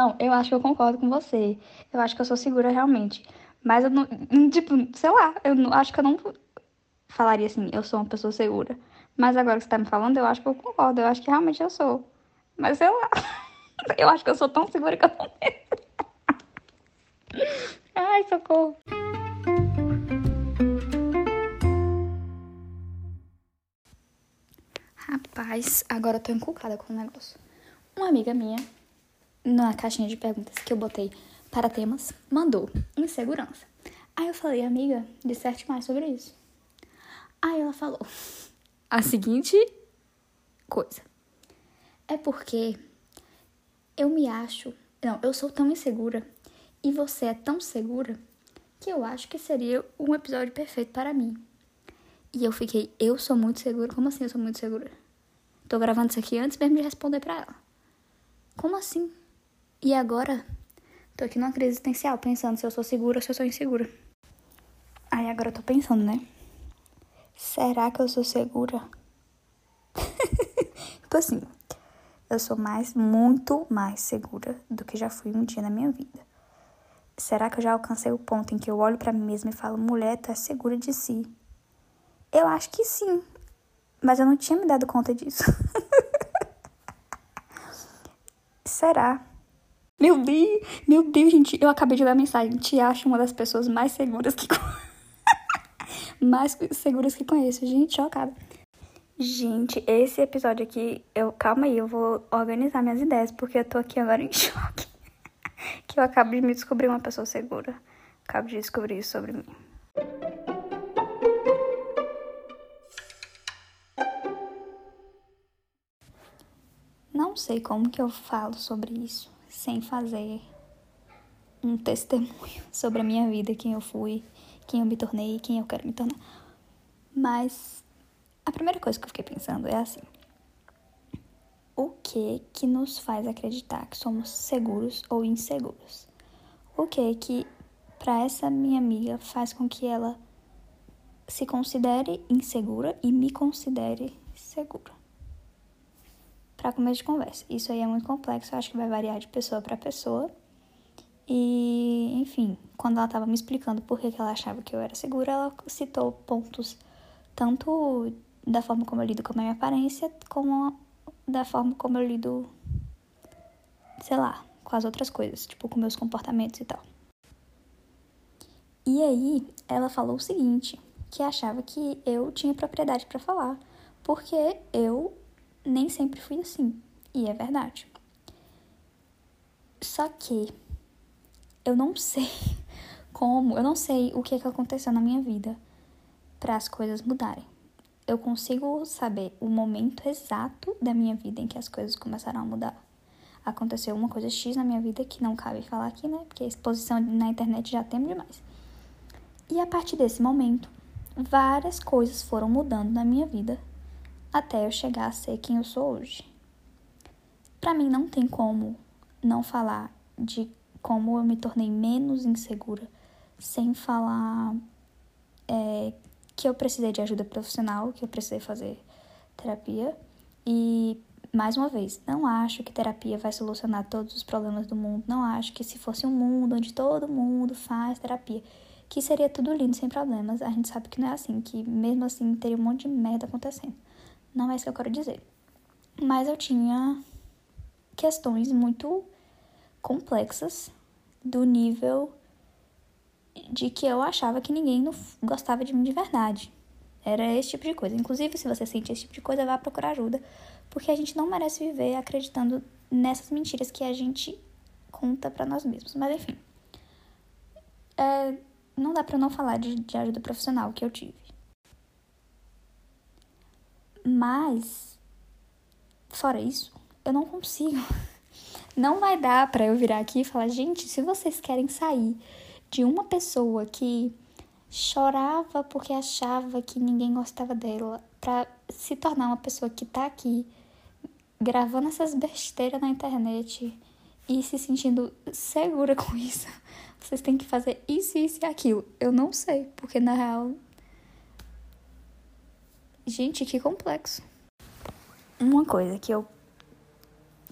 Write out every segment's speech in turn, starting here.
Não, eu acho que eu concordo com você. Eu acho que eu sou segura realmente. Mas eu não. Tipo, sei lá, eu não, acho que eu não falaria assim, eu sou uma pessoa segura. Mas agora que você tá me falando, eu acho que eu concordo. Eu acho que realmente eu sou. Mas sei lá. Eu acho que eu sou tão segura que eu não Ai, socorro. Rapaz, agora eu tô encucada com o negócio. Uma amiga minha, na caixinha de perguntas que eu botei para temas, mandou insegurança. Aí eu falei, amiga, disserte mais sobre isso. Aí ela falou a seguinte coisa. É porque eu me acho. Não, eu sou tão insegura e você é tão segura que eu acho que seria um episódio perfeito para mim. E eu fiquei, eu sou muito segura? Como assim eu sou muito segura? Tô gravando isso aqui antes mesmo de responder para ela. Como assim? E agora? Tô aqui numa crise existencial, pensando se eu sou segura ou se eu sou insegura. Aí agora eu tô pensando, né? Será que eu sou segura? tipo assim, eu sou mais, muito mais segura do que já fui um dia na minha vida. Será que eu já alcancei o ponto em que eu olho para mim mesma e falo, mulher, tu é segura de si? Eu acho que sim, mas eu não tinha me dado conta disso. Será? Meu Deus, meu Deus, gente, eu acabei de dar mensagem. Te acho uma das pessoas mais seguras que mais seguras que conheço. Gente, chocada. Gente, esse episódio aqui, eu calma aí, eu vou organizar minhas ideias porque eu tô aqui agora em choque. que eu acabo de me descobrir uma pessoa segura. Acabo de descobrir isso sobre mim. Não sei como que eu falo sobre isso sem fazer um testemunho sobre a minha vida, quem eu fui, quem eu me tornei, quem eu quero me tornar. Mas a primeira coisa que eu fiquei pensando é assim: o que que nos faz acreditar que somos seguros ou inseguros? O que que para essa minha amiga faz com que ela se considere insegura e me considere segura? Para começo de conversa. Isso aí é muito complexo, eu acho que vai variar de pessoa para pessoa. E, enfim, quando ela estava me explicando por que, ela achava que eu era segura, ela citou pontos tanto da forma como eu lido com a minha aparência, como da forma como eu lido, sei lá, com as outras coisas, tipo com meus comportamentos e tal. E aí, ela falou o seguinte, que achava que eu tinha propriedade para falar, porque eu nem sempre fui assim. E é verdade. Só que eu não sei como, eu não sei o que, que aconteceu na minha vida para as coisas mudarem. Eu consigo saber o momento exato da minha vida em que as coisas começaram a mudar. Aconteceu uma coisa X na minha vida que não cabe falar aqui, né? Porque a exposição na internet já tem demais. E a partir desse momento, várias coisas foram mudando na minha vida até eu chegar a ser quem eu sou hoje. Para mim não tem como não falar de como eu me tornei menos insegura sem falar é, que eu precisei de ajuda profissional, que eu precisei fazer terapia. E, mais uma vez, não acho que terapia vai solucionar todos os problemas do mundo. Não acho que se fosse um mundo onde todo mundo faz terapia, que seria tudo lindo sem problemas. A gente sabe que não é assim, que mesmo assim teria um monte de merda acontecendo. Não é isso que eu quero dizer. Mas eu tinha questões muito complexas do nível de que eu achava que ninguém gostava de mim de verdade. Era esse tipo de coisa. Inclusive, se você sente esse tipo de coisa, vá procurar ajuda, porque a gente não merece viver acreditando nessas mentiras que a gente conta para nós mesmos. Mas enfim, é, não dá para não falar de, de ajuda profissional que eu tive. Mas, fora isso, eu não consigo. Não vai dar para eu virar aqui e falar, gente, se vocês querem sair de uma pessoa que chorava porque achava que ninguém gostava dela, para se tornar uma pessoa que tá aqui gravando essas besteiras na internet e se sentindo segura com isso, vocês têm que fazer isso, isso e aquilo. Eu não sei, porque na real Gente, que complexo. Uma coisa que eu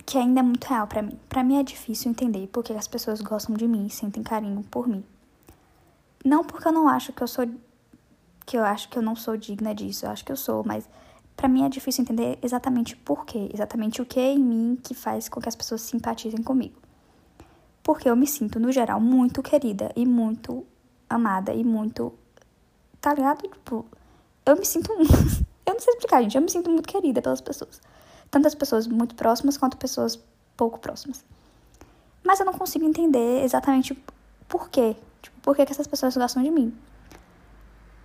que ainda é muito real para mim. Para mim é difícil entender porque as pessoas gostam de mim e sentem carinho por mim. Não porque eu não acho que eu sou que eu acho que eu não sou digna disso, eu acho que eu sou, mas para mim é difícil entender exatamente por quê, exatamente o que em mim que faz com que as pessoas simpatizem comigo. Porque eu me sinto, no geral, muito querida e muito amada e muito. Tá ligado? Tipo, eu me sinto. explicar, gente. Eu me sinto muito querida pelas pessoas. Tanto as pessoas muito próximas quanto pessoas pouco próximas. Mas eu não consigo entender exatamente por quê. Tipo, por que, que essas pessoas gostam de mim.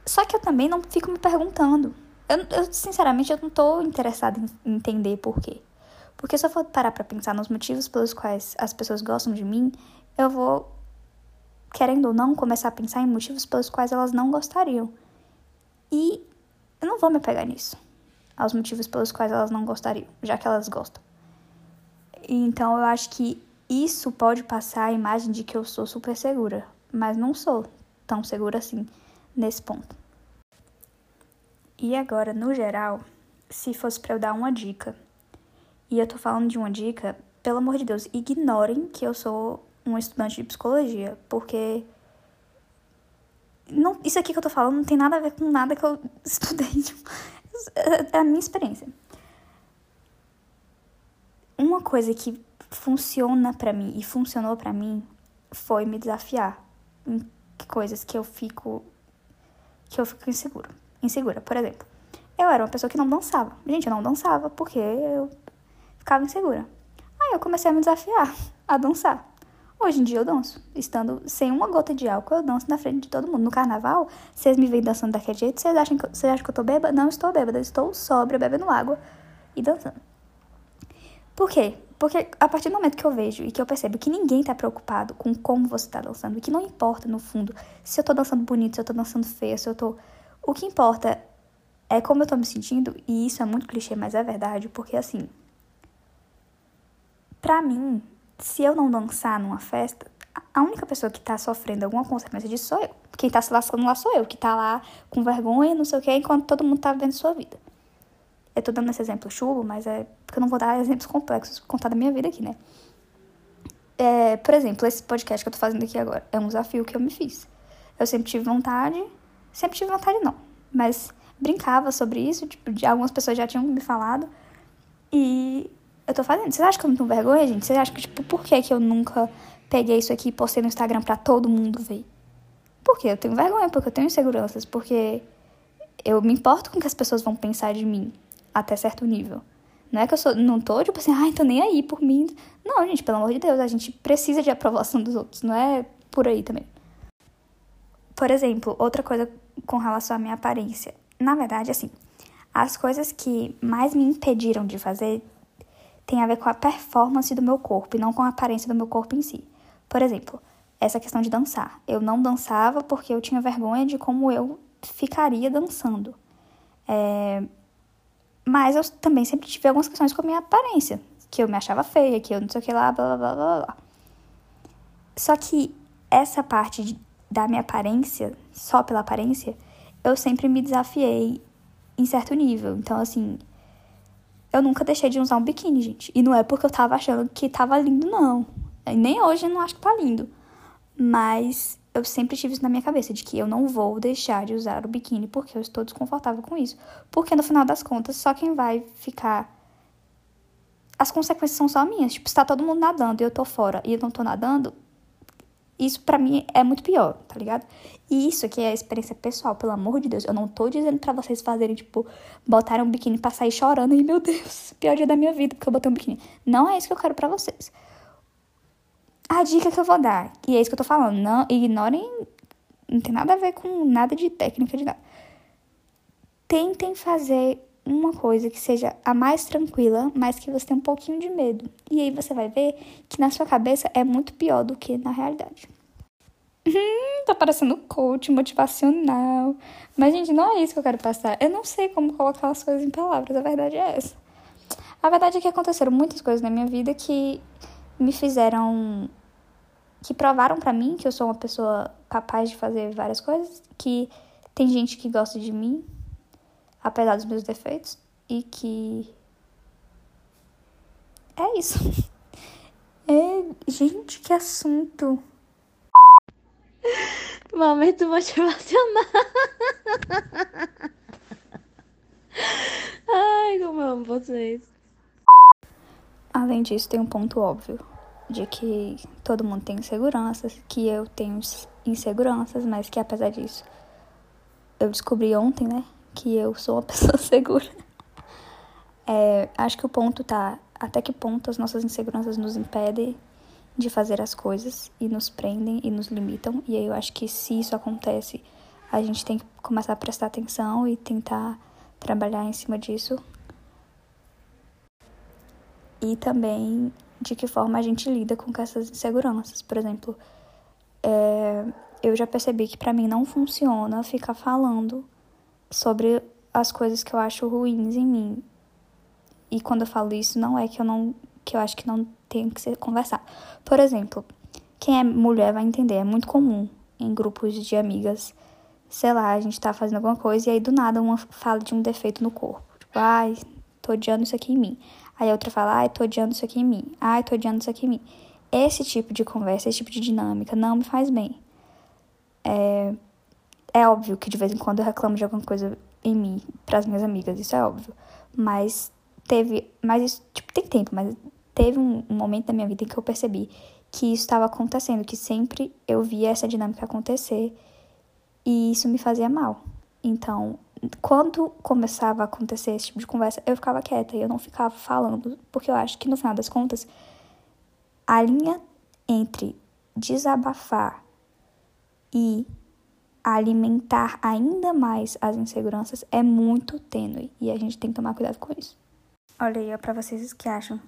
Só que eu também não fico me perguntando. Eu, eu sinceramente, eu não tô interessada em entender por quê. Porque se eu for parar pra pensar nos motivos pelos quais as pessoas gostam de mim, eu vou, querendo ou não, começar a pensar em motivos pelos quais elas não gostariam. E eu não vou me pegar nisso aos motivos pelos quais elas não gostariam, já que elas gostam. Então eu acho que isso pode passar a imagem de que eu sou super segura, mas não sou tão segura assim nesse ponto. E agora, no geral, se fosse para eu dar uma dica, e eu tô falando de uma dica, pelo amor de Deus, ignorem que eu sou um estudante de psicologia, porque não, isso aqui que eu tô falando não tem nada a ver com nada que eu estudei. Tipo, é a minha experiência. Uma coisa que funciona para mim e funcionou para mim foi me desafiar em coisas que eu fico que eu fico insegura. Insegura, por exemplo, eu era uma pessoa que não dançava. Gente, eu não dançava porque eu ficava insegura. Aí eu comecei a me desafiar a dançar. Hoje em dia eu danço. Estando sem uma gota de álcool, eu danço na frente de todo mundo. No carnaval, vocês me veem dançando daquele jeito, vocês acham que, vocês acham que eu tô bêbada? Não estou bêbada, estou sóbria, bebendo água e dançando. Por quê? Porque a partir do momento que eu vejo e que eu percebo que ninguém tá preocupado com como você tá dançando, e que não importa no fundo se eu tô dançando bonito, se eu tô dançando feio, se eu tô. O que importa é como eu tô me sentindo, e isso é muito clichê, mas é verdade, porque assim. Pra mim, se eu não dançar numa festa, a única pessoa que tá sofrendo alguma consequência disso sou eu. Quem tá se lascando lá sou eu, que tá lá com vergonha, não sei o que, enquanto todo mundo tá vivendo sua vida. Eu tô dando esse exemplo chulo, mas é porque eu não vou dar exemplos complexos, contar da minha vida aqui, né? É, por exemplo, esse podcast que eu tô fazendo aqui agora é um desafio que eu me fiz. Eu sempre tive vontade, sempre tive vontade não, mas brincava sobre isso, tipo, de algumas pessoas já tinham me falado. E eu tô fazendo. Vocês acham que eu não tenho vergonha, gente? Vocês acham que, tipo, por que, que eu nunca peguei isso aqui e postei no Instagram pra todo mundo ver? Porque eu tenho vergonha, porque eu tenho inseguranças, porque eu me importo com o que as pessoas vão pensar de mim até certo nível. Não é que eu sou, não tô, tipo assim, ai, tô nem aí por mim. Não, gente, pelo amor de Deus, a gente precisa de aprovação dos outros, não é por aí também. Por exemplo, outra coisa com relação à minha aparência. Na verdade, assim, as coisas que mais me impediram de fazer tem a ver com a performance do meu corpo e não com a aparência do meu corpo em si. Por exemplo, essa questão de dançar. Eu não dançava porque eu tinha vergonha de como eu ficaria dançando. É... Mas eu também sempre tive algumas questões com a minha aparência. Que eu me achava feia, que eu não sei o que lá, blá blá blá blá. Só que essa parte de, da minha aparência, só pela aparência, eu sempre me desafiei em certo nível. Então, assim, eu nunca deixei de usar um biquíni, gente. E não é porque eu tava achando que tava lindo, não. Nem hoje eu não acho que tá lindo. Mas eu sempre tive isso na minha cabeça, de que eu não vou deixar de usar o biquíni porque eu estou desconfortável com isso. Porque no final das contas, só quem vai ficar. As consequências são só minhas. Tipo, se tá todo mundo nadando e eu tô fora e eu não tô nadando, isso para mim é muito pior, tá ligado? E isso aqui é experiência pessoal, pelo amor de Deus. Eu não tô dizendo para vocês fazerem, tipo, botarem um biquíni pra sair chorando e, meu Deus, pior dia da minha vida porque eu botei um biquíni. Não é isso que eu quero para vocês. A dica que eu vou dar, e é isso que eu tô falando, não ignorem, não tem nada a ver com nada de técnica de nada. Tentem fazer uma coisa que seja a mais tranquila, mas que você tem um pouquinho de medo. E aí você vai ver que na sua cabeça é muito pior do que na realidade. Hum, tá parecendo coach motivacional. Mas, gente, não é isso que eu quero passar. Eu não sei como colocar as coisas em palavras, a verdade é essa. A verdade é que aconteceram muitas coisas na minha vida que me fizeram. que provaram para mim que eu sou uma pessoa capaz de fazer várias coisas, que tem gente que gosta de mim, apesar dos meus defeitos, e que é isso. É, gente, que assunto. Momento motivacional. Ai, como eu amo vocês. Além disso, tem um ponto óbvio de que todo mundo tem inseguranças, que eu tenho inseguranças, mas que apesar disso, eu descobri ontem, né, que eu sou uma pessoa segura. É, acho que o ponto tá até que ponto as nossas inseguranças nos impedem de fazer as coisas e nos prendem e nos limitam. E aí eu acho que se isso acontece, a gente tem que começar a prestar atenção e tentar trabalhar em cima disso. E também de que forma a gente lida com essas inseguranças. Por exemplo, é, eu já percebi que para mim não funciona ficar falando sobre as coisas que eu acho ruins em mim. E quando eu falo isso, não é que eu não que eu acho que não tem que ser conversar. Por exemplo, quem é mulher vai entender, é muito comum em grupos de amigas, sei lá, a gente tá fazendo alguma coisa e aí do nada uma fala de um defeito no corpo. Tipo, ai, tô odiando isso aqui em mim. Aí a outra fala, ai, tô odiando isso aqui em mim. Ai, tô odiando isso aqui em mim. Esse tipo de conversa, esse tipo de dinâmica não me faz bem. É, é óbvio que de vez em quando eu reclamo de alguma coisa em mim para as minhas amigas, isso é óbvio. Mas teve, mas isso, tipo, tem tempo, mas teve um, um momento da minha vida em que eu percebi que isso estava acontecendo, que sempre eu via essa dinâmica acontecer e isso me fazia mal. Então, quando começava a acontecer esse tipo de conversa, eu ficava quieta e eu não ficava falando, porque eu acho que no final das contas, a linha entre desabafar e alimentar ainda mais as inseguranças é muito tênue e a gente tem que tomar cuidado com isso. Olha aí, ó, pra vocês que acham.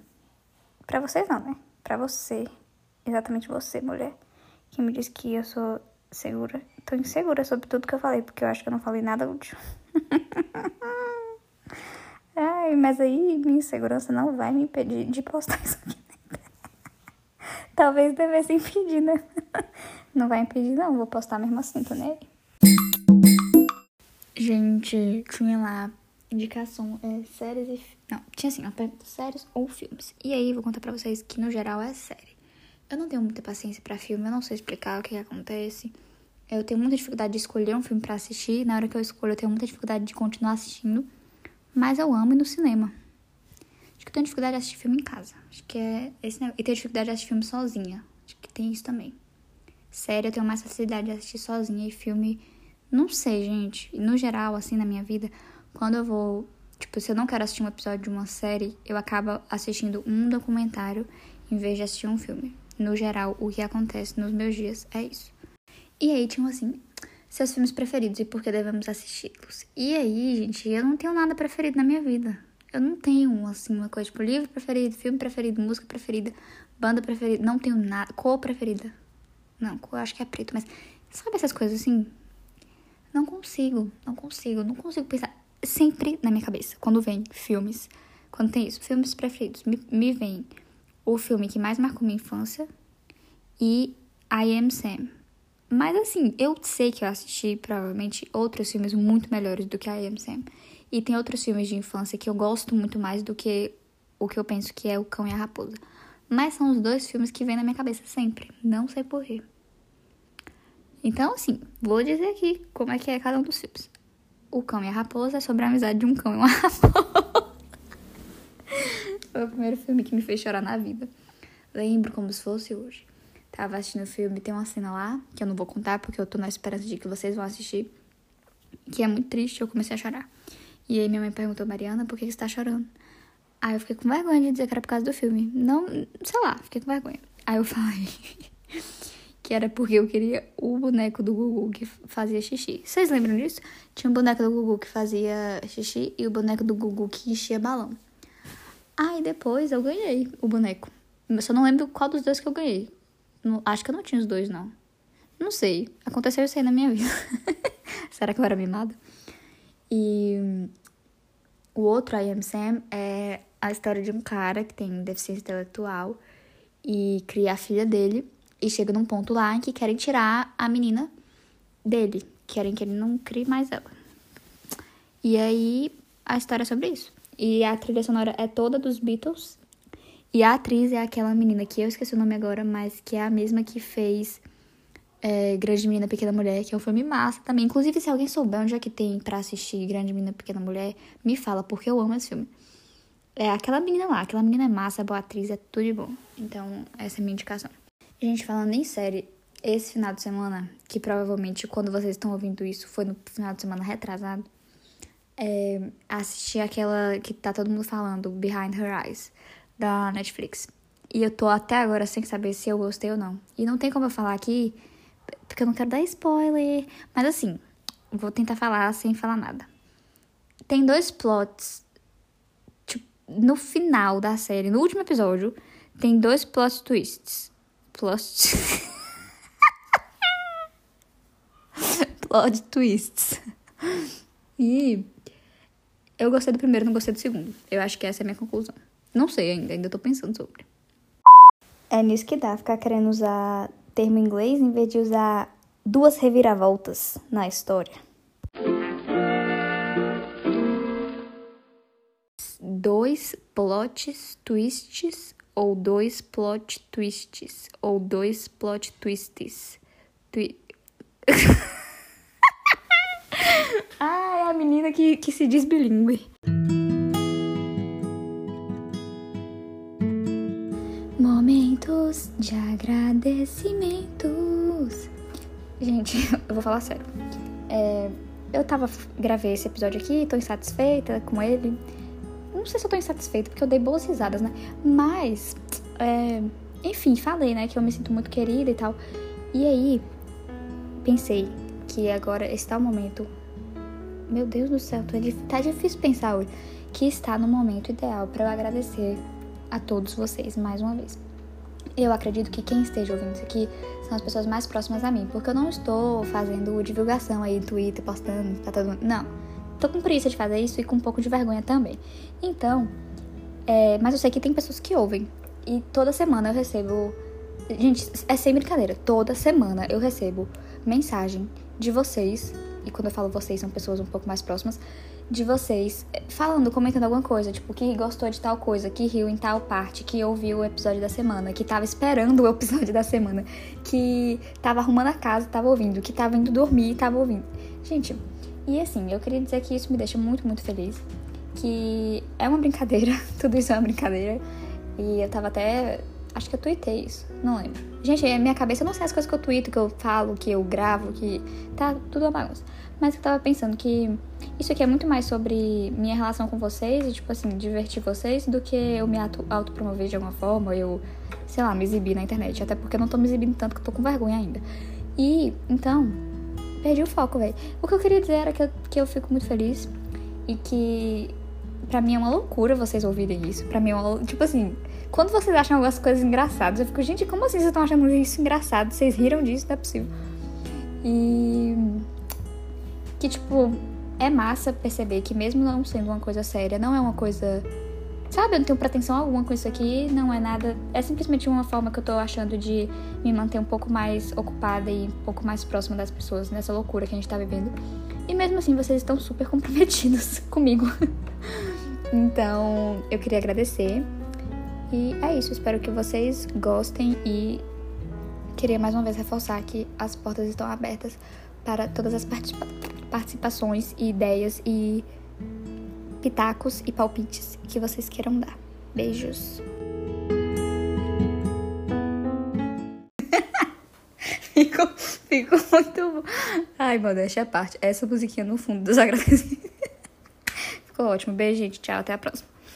Pra vocês não, né? Pra você, exatamente você, mulher, que me disse que eu sou segura. Tô insegura sobre tudo que eu falei, porque eu acho que eu não falei nada útil. Ai, mas aí minha insegurança não vai me impedir de postar isso aqui. Talvez devesse impedir, né? Não vai impedir, não. Vou postar mesmo assim, tô nem Gente, tinha lá indicação é séries e. Não, tinha assim, uma pergunta: séries ou filmes. E aí, vou contar pra vocês que no geral é série. Eu não tenho muita paciência para filme, eu não sei explicar o que, que acontece. Eu tenho muita dificuldade de escolher um filme para assistir. Na hora que eu escolho, eu tenho muita dificuldade de continuar assistindo. Mas eu amo ir no cinema. Acho que eu tenho dificuldade de assistir filme em casa. Acho que é esse negócio. E tenho dificuldade de assistir filme sozinha. Acho que tem isso também. Série, eu tenho mais facilidade de assistir sozinha. E filme, não sei, gente. No geral, assim, na minha vida, quando eu vou. Tipo, se eu não quero assistir um episódio de uma série, eu acabo assistindo um documentário em vez de assistir um filme. No geral, o que acontece nos meus dias é isso. E aí tinham assim, seus filmes preferidos e por que devemos assisti-los. E aí, gente, eu não tenho nada preferido na minha vida. Eu não tenho, assim, uma coisa tipo livro preferido, filme preferido, música preferida, banda preferida. Não tenho nada. Cor preferida. Não, cor acho que é preto, mas sabe essas coisas assim? Não consigo, não consigo, não consigo pensar. Sempre na minha cabeça, quando vem filmes, quando tem isso, filmes preferidos, me, me vem o filme que mais marcou minha infância e I Am Sam. Mas assim, eu sei que eu assisti provavelmente outros filmes muito melhores do que I Am Sam. E tem outros filmes de infância que eu gosto muito mais do que o que eu penso que é O Cão e a Raposa. Mas são os dois filmes que vêm na minha cabeça sempre. Não sei porquê. Então, assim, vou dizer aqui como é que é cada um dos filmes. O Cão e a Raposa é sobre a amizade de um cão e uma raposa. Foi o primeiro filme que me fez chorar na vida. Lembro como se fosse hoje. Tava assistindo o filme, tem uma cena lá, que eu não vou contar porque eu tô na esperança de que vocês vão assistir, que é muito triste, eu comecei a chorar. E aí minha mãe perguntou, Mariana, por que você tá chorando? Aí eu fiquei com vergonha de dizer que era por causa do filme. Não, sei lá, fiquei com vergonha. Aí eu falei que era porque eu queria o boneco do Gugu que fazia xixi. Vocês lembram disso? Tinha um boneco do Gugu que fazia xixi e o boneco do Gugu que enchia balão. Aí depois eu ganhei o boneco. Eu só não lembro qual dos dois que eu ganhei. Acho que eu não tinha os dois, não. Não sei. Aconteceu isso aí na minha vida. Será que eu era mimada? E o outro, I Am Sam, é a história de um cara que tem deficiência intelectual e cria a filha dele. E chega num ponto lá em que querem tirar a menina dele. Querem que ele não crie mais ela. E aí a história é sobre isso. E a trilha sonora é toda dos Beatles. E a atriz é aquela menina que eu esqueci o nome agora, mas que é a mesma que fez é, Grande Menina Pequena Mulher, que é um filme massa também. Inclusive, se alguém souber onde é que tem pra assistir Grande Menina Pequena Mulher, me fala, porque eu amo esse filme. É aquela menina lá, aquela menina é massa, é boa atriz, é tudo de bom. Então, essa é a minha indicação. Gente, falando em série, esse final de semana, que provavelmente quando vocês estão ouvindo isso foi no final de semana retrasado, é, assisti aquela que tá todo mundo falando, Behind Her Eyes, da Netflix. E eu tô até agora sem saber se eu gostei ou não. E não tem como eu falar aqui, porque eu não quero dar spoiler. Mas assim, vou tentar falar sem falar nada. Tem dois plots. Tipo, no final da série, no último episódio, tem dois plot twists. Plot. plot twists. E eu gostei do primeiro, não gostei do segundo. Eu acho que essa é a minha conclusão. Não sei ainda, ainda tô pensando sobre. É nisso que dá ficar querendo usar termo inglês em vez de usar duas reviravoltas na história. Dois plots twists ou dois plot twists ou dois plot twists. Twi... ah, é a menina que, que se diz bilíngue. De agradecimentos. Gente, eu vou falar sério. É, eu tava. Gravei esse episódio aqui, tô insatisfeita com ele. Não sei se eu tô insatisfeita, porque eu dei boas risadas, né? Mas. É, enfim, falei, né, que eu me sinto muito querida e tal. E aí, pensei que agora está o momento. Meu Deus do céu, tá difícil pensar hoje. Que está no momento ideal para eu agradecer a todos vocês mais uma vez. Eu acredito que quem esteja ouvindo isso aqui são as pessoas mais próximas a mim, porque eu não estou fazendo divulgação aí no Twitter, postando pra todo mundo. Não. Tô com preguiça de fazer isso e com um pouco de vergonha também. Então, é, mas eu sei que tem pessoas que ouvem. E toda semana eu recebo. Gente, é sem brincadeira. Toda semana eu recebo mensagem de vocês. E quando eu falo vocês, são pessoas um pouco mais próximas de vocês falando, comentando alguma coisa, tipo, que gostou de tal coisa, que riu em tal parte, que ouviu o episódio da semana, que tava esperando o episódio da semana, que tava arrumando a casa, tava ouvindo, que tava indo dormir tava ouvindo. Gente, e assim, eu queria dizer que isso me deixa muito, muito feliz. Que é uma brincadeira, tudo isso é uma brincadeira. E eu tava até. Acho que eu tuitei isso, não lembro. Gente, minha cabeça eu não sei as coisas que eu tuito, que eu falo, que eu gravo, que. Tá tudo uma bagunça. Mas eu tava pensando que isso aqui é muito mais sobre minha relação com vocês e, tipo assim, divertir vocês do que eu me autopromover de alguma forma, eu, sei lá, me exibir na internet. Até porque eu não tô me exibindo tanto que eu tô com vergonha ainda. E, então, perdi o foco, velho. O que eu queria dizer era que eu, que eu fico muito feliz e que pra mim é uma loucura vocês ouvirem isso. Pra mim é uma Tipo assim, quando vocês acham algumas coisas engraçadas, eu fico, gente, como assim vocês estão achando isso engraçado? Vocês riram disso? Não é possível. E que, tipo, é massa perceber que mesmo não sendo uma coisa séria, não é uma coisa. Sabe, eu não tenho pretensão alguma com isso aqui, não é nada. É simplesmente uma forma que eu tô achando de me manter um pouco mais ocupada e um pouco mais próxima das pessoas nessa loucura que a gente tá vivendo. E mesmo assim, vocês estão super comprometidos comigo. então, eu queria agradecer. E é isso, espero que vocês gostem e queria mais uma vez reforçar que as portas estão abertas para todas as participações e ideias e pitacos e palpites que vocês queiram dar. Beijos. ficou, muito. Ai, modéstia a parte. Essa musiquinha no fundo dos agradecimentos. Ficou ótimo. Beijo, gente. Tchau. Até a próxima.